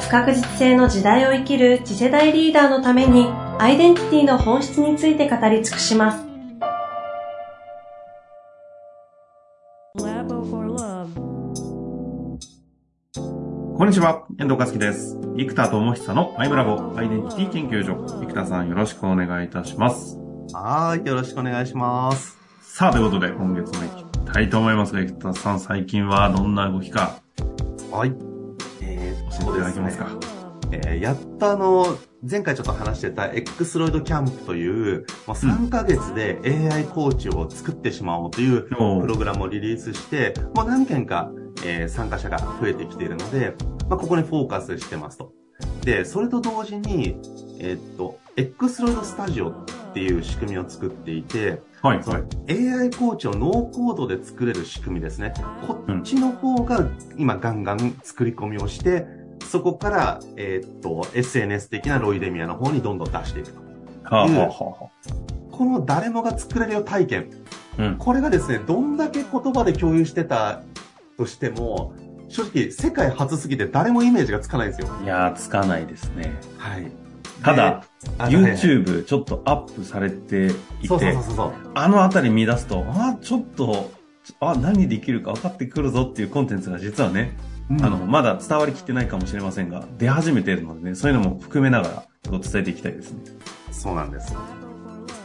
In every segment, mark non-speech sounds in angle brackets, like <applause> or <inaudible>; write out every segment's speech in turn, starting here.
不確実性の時代を生きる次世代リーダーのためにアイデンティティの本質について語り尽くします。こんにちは、遠藤和樹です。生田智久のアイムラボアイデンティティ研究所。生田さんよろしくお願いいたします。はい、よろしくお願いします。さあ、ということで今月も行きたいと思いますが、生田さん最近はどんな動きか。はい。えー、教えていただけますか。えー、やっとあの、前回ちょっと話してた X ロイドキャンプという、まあ、3ヶ月で AI コーチを作ってしまおうというプログラムをリリースして、もう何件かえー、参加者が増えてきているので、まあ、ここにフォーカスしてますと。で、それと同時に、えー、っと、X ロイドスタジオっていう仕組みを作っていて、はいはい。AI コーチをノーコードで作れる仕組みですね。こっちの方が今ガンガン作り込みをして、そこから、えー、っと、SNS 的なロイデミアの方にどんどん出していくと。はあはあはあ、この誰もが作れるよ体験。うん、これがですね、どんだけ言葉で共有してたとしても、正直世界初すぎて誰もイメージがつかないんですよ。いやー、つかないですね。はい。ただ、YouTube ちょっとアップされていて、あのあたり見出すと、あ、ちょっと、あ、何できるか分かってくるぞっていうコンテンツが実はね、うん、あの、まだ伝わりきってないかもしれませんが、出始めているのでね、そういうのも含めながら、伝えていきたいですね。そうなんです。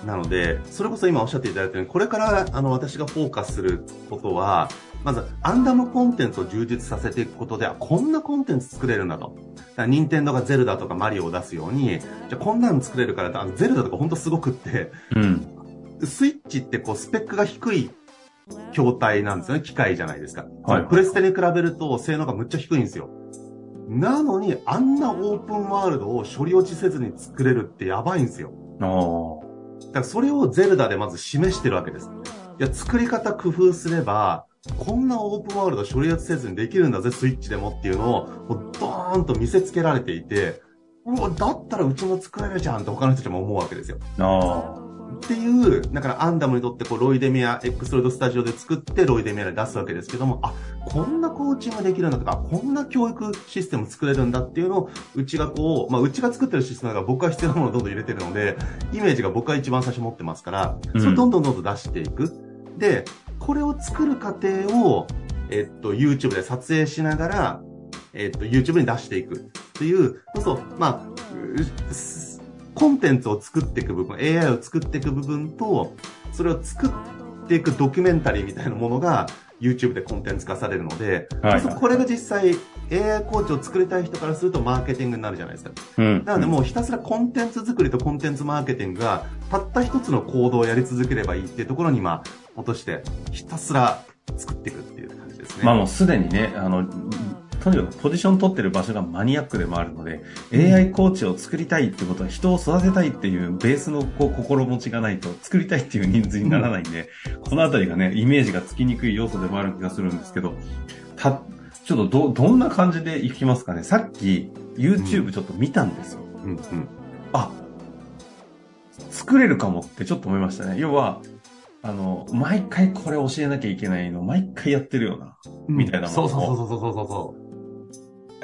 なので、それこそ今おっしゃっていただいたように、これからあの私がフォーカスすることは、まず、アンダムコンテンツを充実させていくことで、こんなコンテンツ作れるんだと。だ任天堂がゼルダとかマリオを出すように、じゃこんなの作れるから、あのゼルダとかほんとすごくって、うん、スイッチってこうスペックが低い筐体なんですよね。機械じゃないですか。はい、プレステに比べると性能がむっちゃ低いんですよ。なのに、あんなオープンワールドを処理落ちせずに作れるってやばいんですよ。だからそれをゼルダでまず示してるわけです。いや、作り方工夫すれば、こんなオープンワールド処理せずにできるんだぜ、スイッチでもっていうのを、もうドーンと見せつけられていて、うわ、だったらうちも作れるじゃんって他の人たちも思うわけですよ。ああ。っていう、だからアンダムにとってこうロイデミア、X ロイドスタジオで作ってロイデミアで出すわけですけども、あ、こんなコーチングできるんだとか、こんな教育システム作れるんだっていうのを、うちがこう、まあうちが作ってるシステムだから僕は必要なものをどんどん入れてるので、イメージが僕は一番最初持ってますから、それどんどんどんどん出していく。うん、で、これを作る過程を、えっと、YouTube で撮影しながら、えっと、YouTube に出していくっていう、そうそう、まあ、コンテンツを作っていく部分、AI を作っていく部分と、それを作っていくドキュメンタリーみたいなものが YouTube でコンテンツ化されるので、はい、これが実際 AI コーチを作りたい人からするとマーケティングになるじゃないですか。うん、なのでもうひたすらコンテンツ作りとコンテンツマーケティングがたった一つの行動をやり続ければいいっていうところに今落としてひたすら作っていくっていう感じですね。まあもうすでにね、あの、とにかくポジション取ってる場所がマニアックでもあるので、AI コーチを作りたいってことは人を育てたいっていうベースのこう心持ちがないと作りたいっていう人数にならないんで、このあたりがね、イメージがつきにくい要素でもある気がするんですけど、た、ちょっとど、どんな感じでいきますかね？さっき YouTube ちょっと見たんですよ。うん、うん、あ、作れるかもってちょっと思いましたね。要は、あの、毎回これ教えなきゃいけないの、毎回やってるような、みたいなもの、うん、そうそうそうそうそうそう。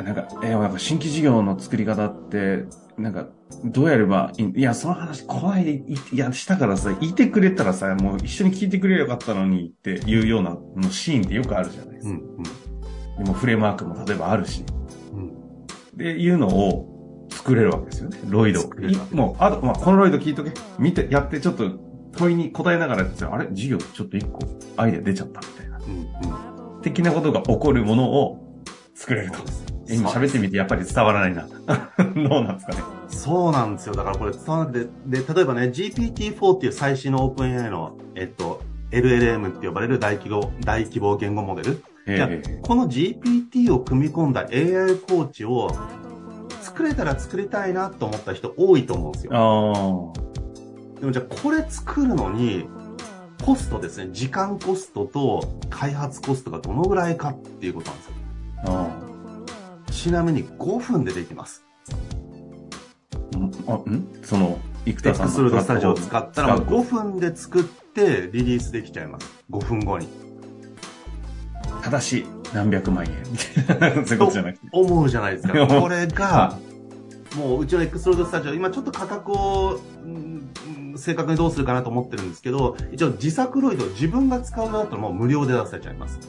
なんか、えー、なんか新規事業の作り方って、なんか、どうやればいいいや、その話、こないで、いや、したからさ、いてくれたらさ、もう一緒に聞いてくれればよかったのにっていうようなのシーンってよくあるじゃないですか。うんうん、でもフレームワークも例えばあるし。うん、で、いうのを作れるわけですよね。ロイド。もう、あと、まあ、このロイド聞いとけ。見て、やって、ちょっと問いに答えながらあれ？授業ちょっと一個アイデア出ちゃったみたいな。うんうん、的なことが起こるものを作れると。今喋ってみてやっぱり伝わらないな。<laughs> どうなんですかね。そうなんですよ。だからこれ伝わってで、例えばね、GPT-4 っていう最新の OpenAI の、えっと、LLM って呼ばれる大規模、大規模言語モデル。この GPT を組み込んだ AI コーチを作れたら作りたいなと思った人多いと思うんですよ。あでもじゃあこれ作るのに、コストですね、時間コストと開発コストがどのぐらいかっていうことなんですよ。ちなみに5分でできます。あ。ん？その、生エ田さんクスルードスタジオを使ったらもう使う5分で作ってリリースできちゃいます。5分後に。ただし、何百万円みたいな。<laughs> そういうことじゃなくて。思うじゃないですか。<laughs> これが、もううちのエクスロードスタジオ、今ちょっと価格を、うん正確にどうするかなと思ってるんですけど、一応自作ロイド自分が使うだったらもう無料で出せちゃいます。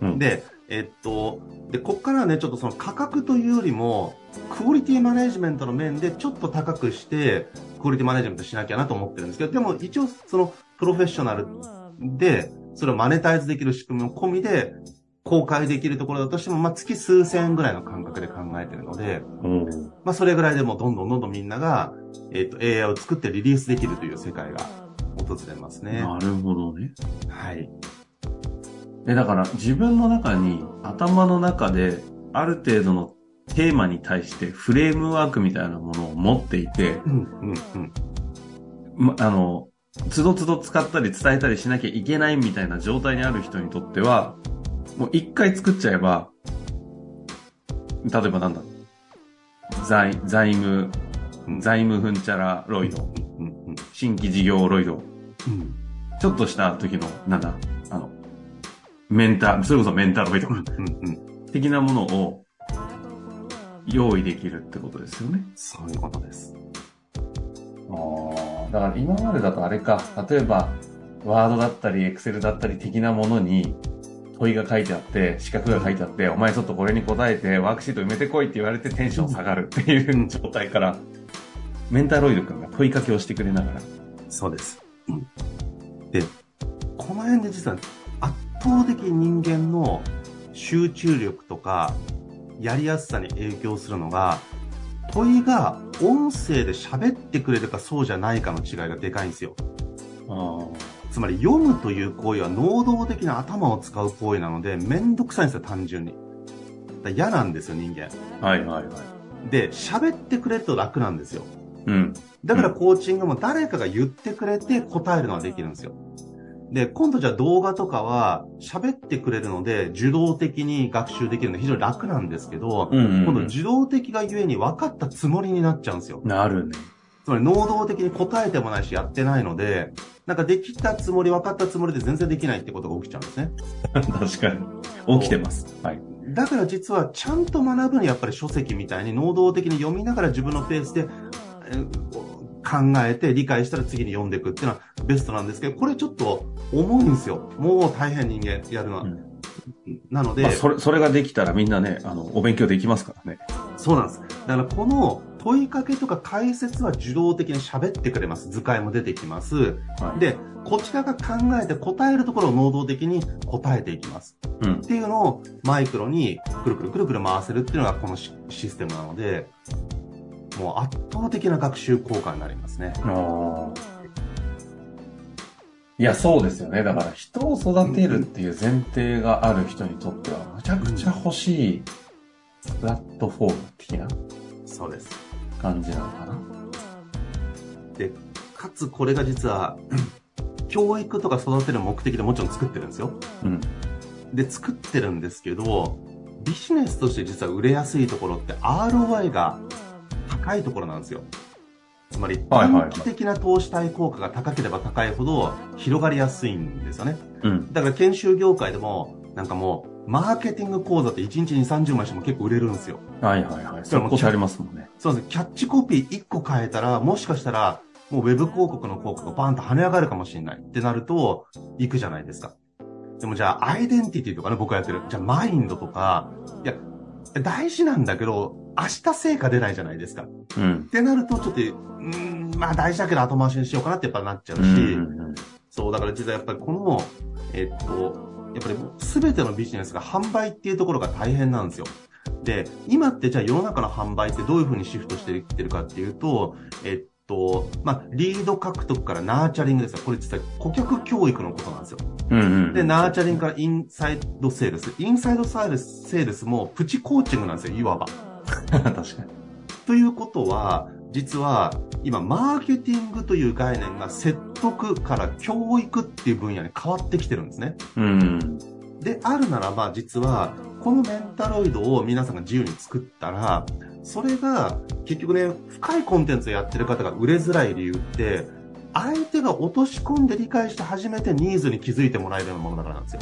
うんで、えっと、で、こっからはね、ちょっとその価格というよりも、クオリティマネジメントの面でちょっと高くして、クオリティマネジメントしなきゃなと思ってるんですけど、でも一応そのプロフェッショナルで、それをマネタイズできる仕組みも込みで、公開できるところだとしても、まあ、月数千円ぐらいの感覚で考えてるので、うんまあ、それぐらいでもうどんどんどんどんみんなが、えっ、と、AI を作ってリリースできるという世界が訪れますね。なるほどね。はい。で、だから自分の中に、頭の中で、ある程度のテーマに対してフレームワークみたいなものを持っていて、うん、うん、うん。ま、あの、つどつど使ったり伝えたりしなきゃいけないみたいな状態にある人にとっては、もう一回作っちゃえば、例えばなんだ？財、財務、財務ふんちゃらロイド、新規事業ロイド、うん。ちょっとした時の、なんだ、メンター、それこそメンターロイドうん、うん。的なものを用意できるってことですよね。そういうことです。ああ、だから今までだとあれか、例えば、ワードだったり、エクセルだったり的なものに問いが書いてあって、四角が書いてあって、お前ちょっとこれに答えて、ワークシート埋めてこいって言われてテンション下がるっていう状態から、メンターロイド君が問いかけをしてくれながら。そうです。うんで、この辺で実は圧倒的に人間の集中力とか、やりやすさに影響するのが、問いが音声で喋ってくれるかそうじゃないかの違いがでかいんですよ。あつまり読むという行為は能動的な頭を使う行為なので、めんどくさいんですよ、単純に。だ嫌なんですよ、人間。あ、はいはいはい。で、喋ってくれると楽なんですよ。うん。だからコーチングも誰かが言ってくれて答えるのができるんですよ。で、今度じゃあ動画とかは喋ってくれるので受動的に学習できるので非常に楽なんですけど、うんうん、今度受動的がゆえに分かったつもりになっちゃうんですよ。なるね。つまり能動的に答えてもないしやってないので、なんかできたつもり、分かったつもりで全然できないってことが起きちゃうんですね。<laughs> 確かに。起きてます。はい。だから実はちゃんと学ぶにやっぱり書籍みたいに能動的に読みながら自分のペースでえー考えて理解したら次に読んでいくっていうのはベストなんですけど、これちょっと重いんですよ。もう大変人間やるのは。うんなので、まあ、それ、それができたらみんなね、あの、お勉強できますからね。そうなんです。だからこの問いかけとか解説は受動的に喋ってくれます。図解も出てきます。はい。で、こちらが考えて答えるところを能動的に答えていきます。うんっ。ていうのをマイクロにくるくるくるくる回せるっていうのがこのシシステムなので、もう圧倒的な学習効果になりますね。いや、そうですよね。だから人を育てるっていう前提がある人にとっては、むちゃくちゃ欲しいプラットフォーム的なそうです。感じなのかな？で、かつこれが実は、<clears throat> 教育とか育てる目的でもちろん作ってるんですよ。うん。で、作ってるんですけど、ビジネスとして実は売れやすいところって ROI が高いところなんですよ。つまり、短期的な投資対効果が高ければ高いほど広がりやすいんですよね。うん。だから研修業界でも、なんかもう、マーケティング講座って1日に30枚しても結構売れるんですよ。はいはいはい。それこそありますもんね。そうです。キャッチコピー1個変えたら、もしかしたら、もうウェブ広告の効果がバーンと跳ね上がるかもしれないってなると、行くじゃないですか。でもじゃあ、アイデンティティとかね、僕がやってる。じゃあ、マインドとか、いや、大事なんだけど、明日成果出ないじゃないですか。っうん。てなると、ちょっと、うーん、まあ大事だけど後回しにしようかなってやっぱなっちゃうし、そう、だから実はやっぱりこの、えっと、やっぱりすべてのビジネスが販売っていうところが大変なんですよ。で、今ってじゃあ世の中の販売ってどういうふうにシフトしていってるかっていうと、えっと、まあ、リード獲得からナーチャリングですよ。これ実は顧客教育のことなんですよ。うんうん。で、ナーチャリングからインサイドセールス。インサイドサールスセールスもプチコーチングなんですよ、いわば。<laughs> 確かに。ということは、実は今、マーケティングという概念が説得から教育っていう分野に変わってきてるんですね。うん。であるならば、実は、このメンタロイドを皆さんが自由に作ったら、それが結局ね、深いコンテンツをやってる方が売れづらい理由って、相手が落とし込んで理解して初めてニーズに気づいてもらえるようなものだからなんですよ。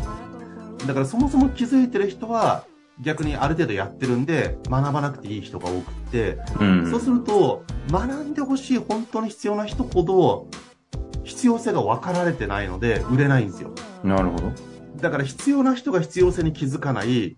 だからそもそも気づいてる人は、逆にある程度やってるんで、学ばなくていい人が多くって、うん。そうすると、学んでほしい本当に必要な人ほど、必要性が分かられてないので、売れないんですよ。なるほど。だから必要な人が必要性に気づかない、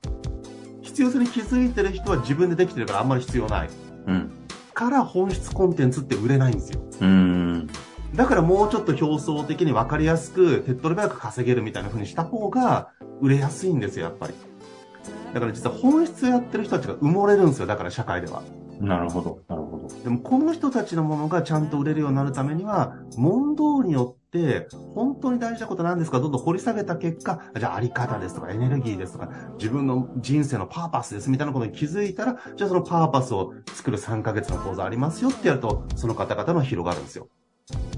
必要性に気づいてる人は自分でできてるからあんまり必要ない。うん。から本質コンテンツって売れないんですよ。うん。だからもうちょっと表層的に分かりやすく、手っ取り早く稼げるみたいな風にした方が売れやすいんですよ、やっぱり。だから実は本質をやってる人たちが埋もれるんですよ、だから社会では。なるほど。なるほど。でもこの人たちのものがちゃんと売れるようになるためには、問答によって、本当に大事なことなんですか？どんどん掘り下げた結果、じゃああり方ですとかエネルギーですとか、自分の人生のパーパスですみたいなことに気づいたら、じゃあそのパーパスを作る3ヶ月の講座ありますよってやると、その方々の広がるんですよ。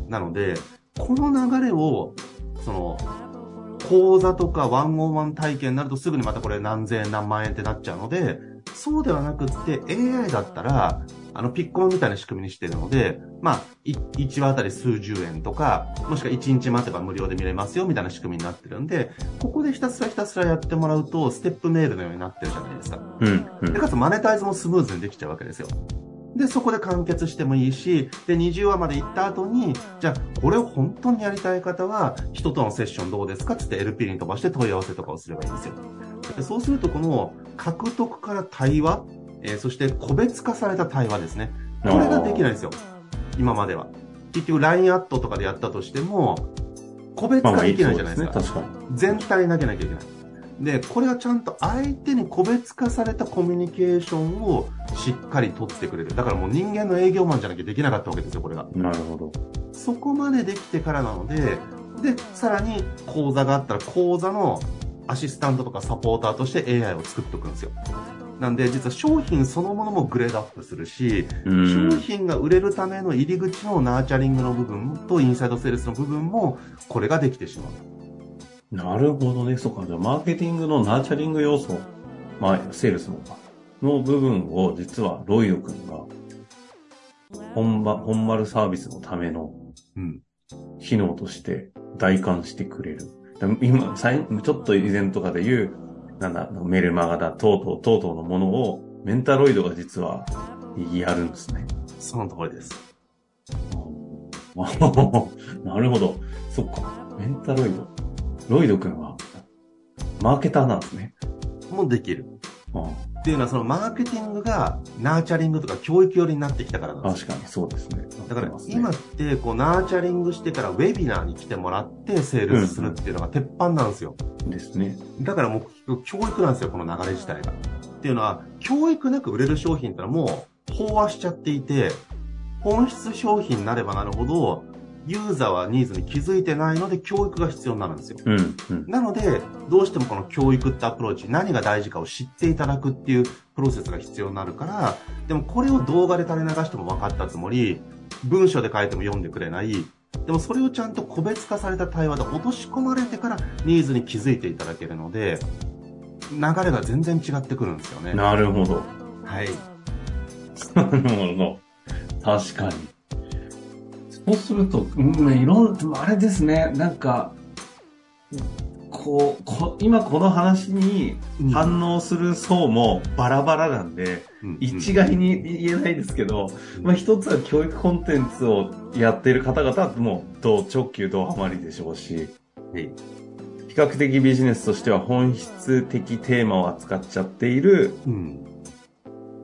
なので、この流れを、その、講座とかワンオンワン体験になるとすぐにまたこれ何千円何万円ってなっちゃうので、そうではなくって AI だったら、あの、ピッコロみたいな仕組みにしてるので、まあ、1話あたり数十円とか、もしくは1日待てば無料で見れますよみたいな仕組みになってるんで、ここでひたすらひたすらやってもらうと、ステップメールのようになってるじゃないですか。うん。うで、ん。かつマネタイズもスムーズにできちゃうわけですよ。で、そこで完結してもいいし、で、20話まで行った後に、じゃあ、これを本当にやりたい方は、人とのセッションどうですかつって LP に飛ばして問い合わせとかをすればいいんですよ。でそうすると、この獲得から対話、えーそして個別化された対話ですね。これができないんですよ。今までは。結局 LINE アットとかでやったとしても、個別まあまあ化できないじゃないですか。そうですね。確かに。全体に投げなきゃいけない。で、これはちゃんと相手に個別化されたコミュニケーションをしっかり取ってくれる。だからもう人間の営業マンじゃなきゃできなかったわけですよ、これが。なるほど。そこまでできてからなので、で、さらに講座があったら講座のアシスタントとかサポーターとして AI を作っておくんですよ。なんで、実は商品そのものもグレードアップするし、うん。商品が売れるための入り口のナーチャリングの部分とインサイドセールスの部分も、これができてしまう。なるほどね。そうか。じゃあ、マーケティングのナーチャリング要素、まあ、セールスのか、の部分を、実は、ロイド君が、本場、本丸サービスのためのうん。機能として代管してくれる。だ今、さいちょっと以前とかで言う、なんだ、メルマガだ、とうとう、とうとうのものを、メンタロイドが実は、やるんですね。その通りです。あ <laughs> なるほど。そっか。メンタロイド。ロイド君は、マーケターなんですね。もできる。あっていうのは、そのマーケティングがナーチャリングとか教育寄りになってきたからなんです確かにそうですね。だから今ってこうナーチャリングしてからウェビナーに来てもらってセールスするっていうのが鉄板なんですよ。ですね。だからもう教育なんですよ、この流れ自体が。っていうのは、教育なく売れる商品ってのはもう飽和しちゃっていて、本質商品になればなるほど、ユーザーはニーズに気づいてないので教育が必要になるんですよ。うん、うん。なので、どうしてもこの教育ってアプローチ、何が大事かを知っていただくっていうプロセスが必要になるから、でもこれを動画で垂れ流しても分かったつもり、文章で書いても読んでくれない、でもそれをちゃんと個別化された対話で落とし込まれてからニーズに気づいていただけるので、流れが全然違ってくるんですよね。なるほど。はい。<laughs> なるほど。確かに。そうすると、うん、いろんな、あれですね、なんか、こう、こ今この話に反応する層もバラバラなんで、うん一概に言えないですけど、まあ一つは教育コンテンツをやっている方々はもう、同直球同ハマりでしょうし、はい。比較的ビジネスとしては本質的テーマを扱っちゃっている、うん。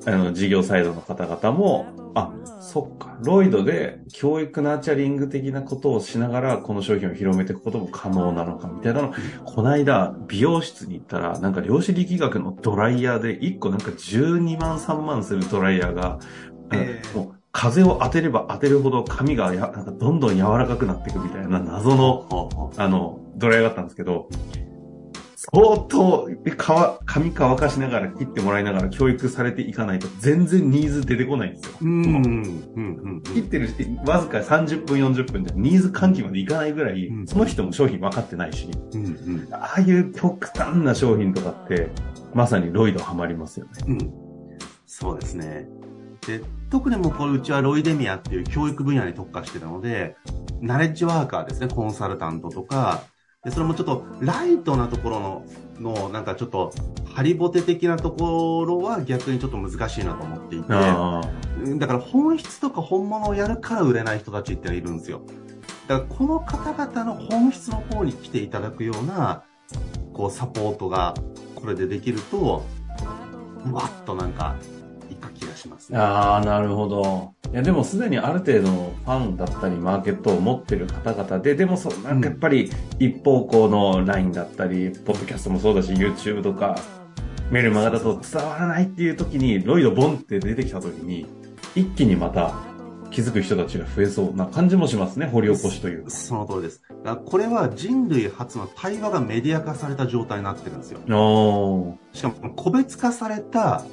あの、事業サイドの方々も、あ、そっか、ロイドで教育ナーチャリング的なことをしながら、この商品を広めていくことも可能なのか、みたいなの。こないだ、美容室に行ったら、なんか量子力学のドライヤーで、1個なんか12万3万するドライヤーが、えーもう風を当てれば当てるほど髪がやなんかどんどん柔らかくなっていくみたいな謎の、あの、ドライヤーがあったんですけど、相当、か髪乾かしながら切ってもらいながら教育されていかないと全然ニーズ出てこないんですよ。うん。うん。うん。切ってるわずか30分40分でニーズ喚起までいかないぐらい、うんその人も商品分かってないし、うん。うん。ああいう極端な商品とかって、まさにロイドハマりますよね。うん。そうですね。で、特にもうこれうちはロイデミアっていう教育分野に特化してるので、ナレッジワーカーですね、コンサルタントとか、で、それもちょっとライトなところの、の、なんかちょっと、ハリボテ的なところは逆にちょっと難しいなと思っていて、あだから本質とか本物をやるから売れない人たちっているんですよ。だからこの方々の本質の方に来ていただくような、こうサポートがこれでできると、うわっとなんか、しますね。ああ、なるほど。いや、でもすでにある程度のファンだったり、マーケットを持ってる方々で、でもそう、なんかやっぱり一方向の LINE だったり、ポッドキャストもそうだし、YouTube とか、メルマガだと伝わらないっていう時に、ロイドボンって出てきた時に、一気にまた気づく人たちが増えそうな感じもしますね、掘り起こしというか。その通りです。これは人類初の対話がメディア化された状態になってるんですよ。しかも個別化された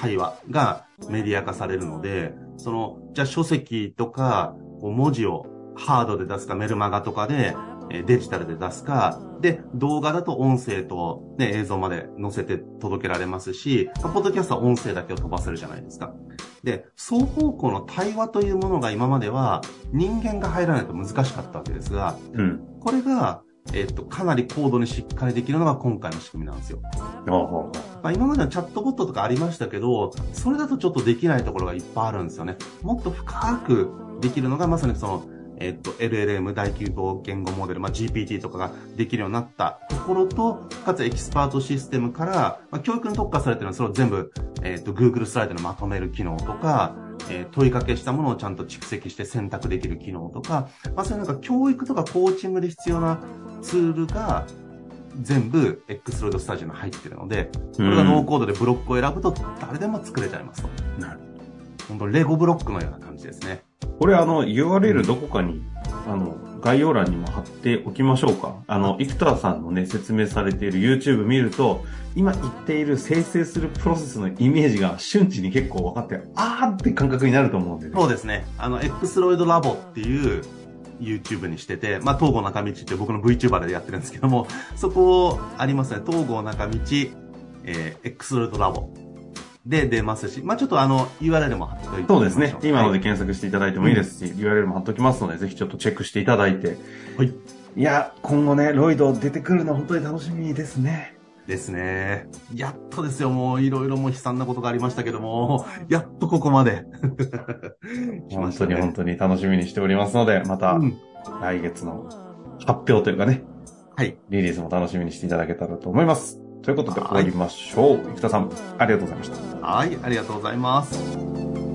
対話がメディア化されるので、その、じゃあ書籍とか、こう文字をハードで出すか、メルマガとかで、えーデジタルで出すか、で、動画だと音声と、ね、映像まで載せて届けられますし、まあポッドキャストは音声だけを飛ばせるじゃないですか。で、双方向の対話というものが今までは人間が入らないと難しかったわけですが、うん。これが、えっと、かなり高度にしっかりできるのが今回の仕組みなんですよ。まあ、今までのチャットボットとかありましたけど、それだとちょっとできないところがいっぱいあるんですよね。もっと深くできるのがまさにその、えっと、LLM 大規模言語モデル、まあ、GPT とかができるようになったところと、かつエキスパートシステムから、まあ、教育に特化されてるのはそれを全部、えっと、Google スライドにまとめる機能とか、えー問いかけしたものをちゃんと蓄積して選択できる機能とか、まあ、そういうなんか教育とかコーチングで必要なツールが全部 X ロイドスタジオに入ってるので、これがノーコードでブロックを選ぶと誰でも作れちゃいますと。なる本当レゴブロックのような感じですね。これあの URL どこかに、あの、概要欄にも貼っておきましょうか。あの、生田さんのね、説明されている YouTube 見ると、今言っている生成するプロセスのイメージが瞬時に結構分かって、あーって感覚になると思うんで、ね。そうですね。あの、X ロイドラボっていう YouTube にしてて、まあ、東郷中道って僕の VTuber でやってるんですけども、そこありますね。東郷中道、えー、X ロイドラボで出ますし、まあ、ちょっとあの、URL も貼っておいてそうですね。今のではい検索していただいてもいいですし、URL も貼っときますので、ぜひちょっとチェックしていただいて。はい。いや、今後ね、ロイド出てくるの本当に楽しみですね。ですね。やっとですよ。もういろいろもう悲惨なことがありましたけども、やっとここまで。<laughs> 本当に本当に楽しみにしておりますので、またうん来月の発表というかね、はい。リリースも楽しみにしていただけたらと思います。ということで終わりましょう。生田さん、ありがとうございました。はい、ありがとうございます。